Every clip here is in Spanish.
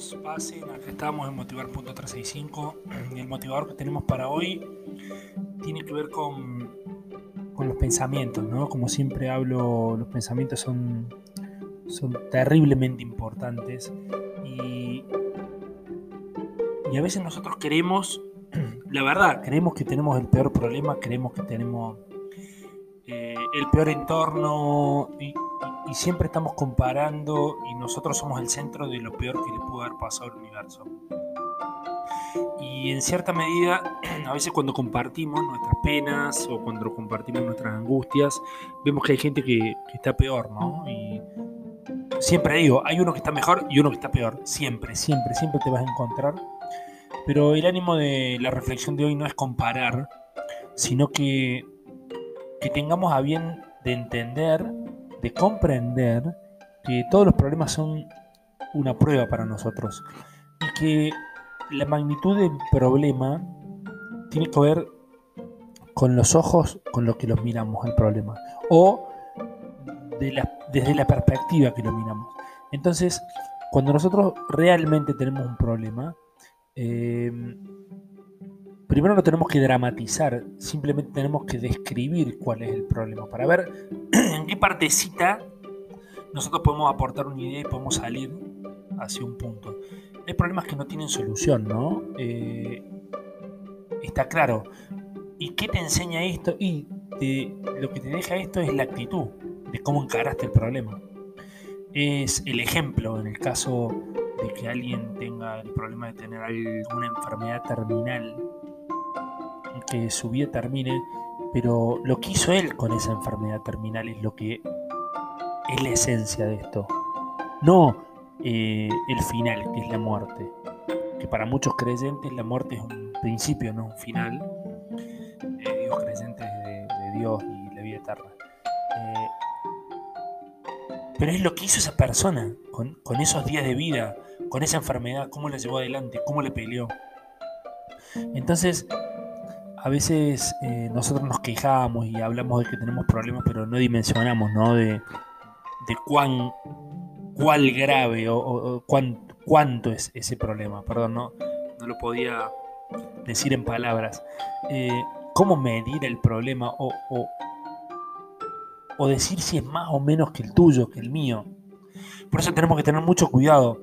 Bienvenidos. Pasen, acá estamos en Motivar.365 y el motivador que tenemos para hoy tiene que ver con, con los pensamientos, ¿no? Como siempre hablo, los pensamientos son, son terriblemente importantes y, y a veces nosotros queremos, la verdad, creemos que tenemos el peor problema, creemos que tenemos eh, el peor entorno y, y- siempre estamos comparando y nosotros somos el centro de lo peor que le pudo haber pasado al universo. Y en cierta medida, a veces cuando compartimos nuestras penas o cuando compartimos nuestras angustias, vemos que hay gente que, que está peor, ¿no? Y siempre digo, hay uno que está mejor y uno que está peor. Siempre, siempre, siempre te vas a encontrar. Pero el ánimo de la reflexión de hoy no es comparar, sino que, que tengamos a bien de entender, de comprender que todos los problemas son una prueba para nosotros y que la magnitud del problema tiene que ver con los ojos con los que los miramos al problema o de la- desde la perspectiva que lo miramos. Entonces, cuando nosotros realmente tenemos un problema, eh, primero no tenemos que dramatizar, simplemente tenemos que describir cuál es el problema para ver en qué partecita nosotros podemos aportar una idea y podemos salir hacia un punto. Hay problemas que no tienen solución, ¿no? Eh, está claro. ¿Y qué te enseña esto? Y lo que te deja esto es la actitud de cómo encaraste el problema. Es el ejemplo en el caso de que alguien tenga el problema de tener alguna enfermedad terminal, que su vida termine, pero lo que hizo él con esa enfermedad terminal es lo que es la esencia de esto. No eh, el final, que es la muerte. Que para muchos creyentes la muerte es un principio, no un final. Eh, Dios creyentes de, Dios y la vida eterna. Eh, pero es lo que hizo esa persona con, esos días de vida, con esa enfermedad, cómo la llevó adelante, cómo le peleó. Entonces, a veces eh, nosotros nos quejamos y hablamos de que tenemos problemas, pero no dimensionamos, ¿no? De, de cuán, cuál grave o, o- o cuán- cuánto es ese problema. Perdón, no, no lo podía decir en palabras. Eh, ¿Cómo medir el problema o, o, o decir si es más o menos que el tuyo, que el mío? Por eso tenemos que tener mucho cuidado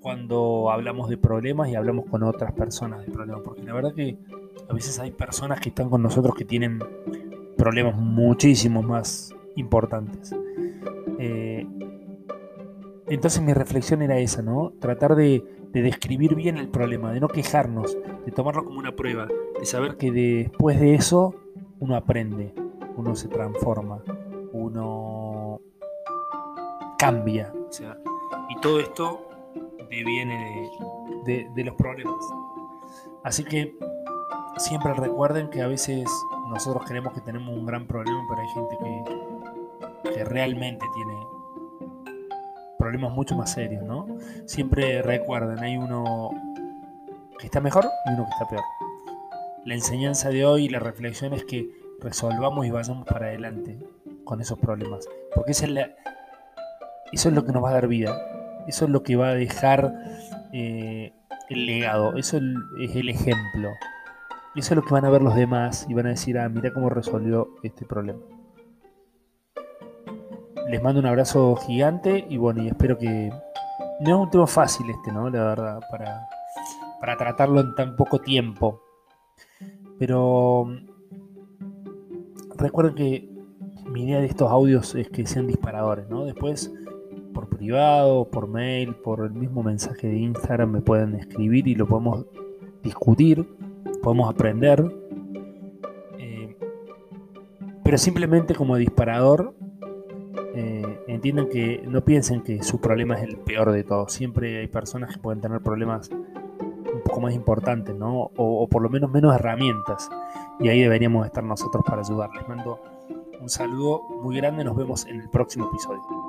cuando hablamos de problemas y hablamos con otras personas de problemas, porque la verdad que a veces hay personas que están con nosotros que tienen problemas muchísimo más importantes. Eh, entonces mi reflexión era esa, ¿no? Tratar de, de describir bien el problema, de no quejarnos, de tomarlo como una prueba, de saber que después de eso uno aprende, uno se transforma, uno cambia. Y todo esto deviene de, de- de los problemas. Así que siempre recuerden que a veces nosotros creemos que tenemos un gran problema, pero hay gente que, que realmente tiene problemas mucho más serios, ¿no? Siempre recuerden, hay uno que está mejor y uno que está peor. La enseñanza de hoy y la reflexión es que resolvamos y vayamos para adelante con esos problemas. Porque esa es la- eso es lo que nos va a dar vida. Eso es lo que va a dejar eh, el legado. Eso es el- es ejemplo. Eso es lo que van a ver los demás y van a decir, ah, mira cómo resolvió este problema. Les mando un abrazo gigante y bueno, y espero que... No es un tema fácil este, ¿no? La verdad, para, para tratarlo en tan poco tiempo. Pero mm, recuerden que mi idea de estos audios es que sean disparadores, ¿no? Después, por privado, por mail, por el mismo mensaje de Instagram me pueden escribir y lo podemos discutir, podemos aprender. Eh, pero simplemente como disparador eh, entiendan que no piensen que su problema es el peor de todos. Siempre hay personas que pueden tener problemas un poco más importantes, ¿no? O, o por lo menos menos herramientas. Y ahí deberíamos estar nosotros para ayudarles. mando un saludo muy grande. Nos vemos en el próximo episodio.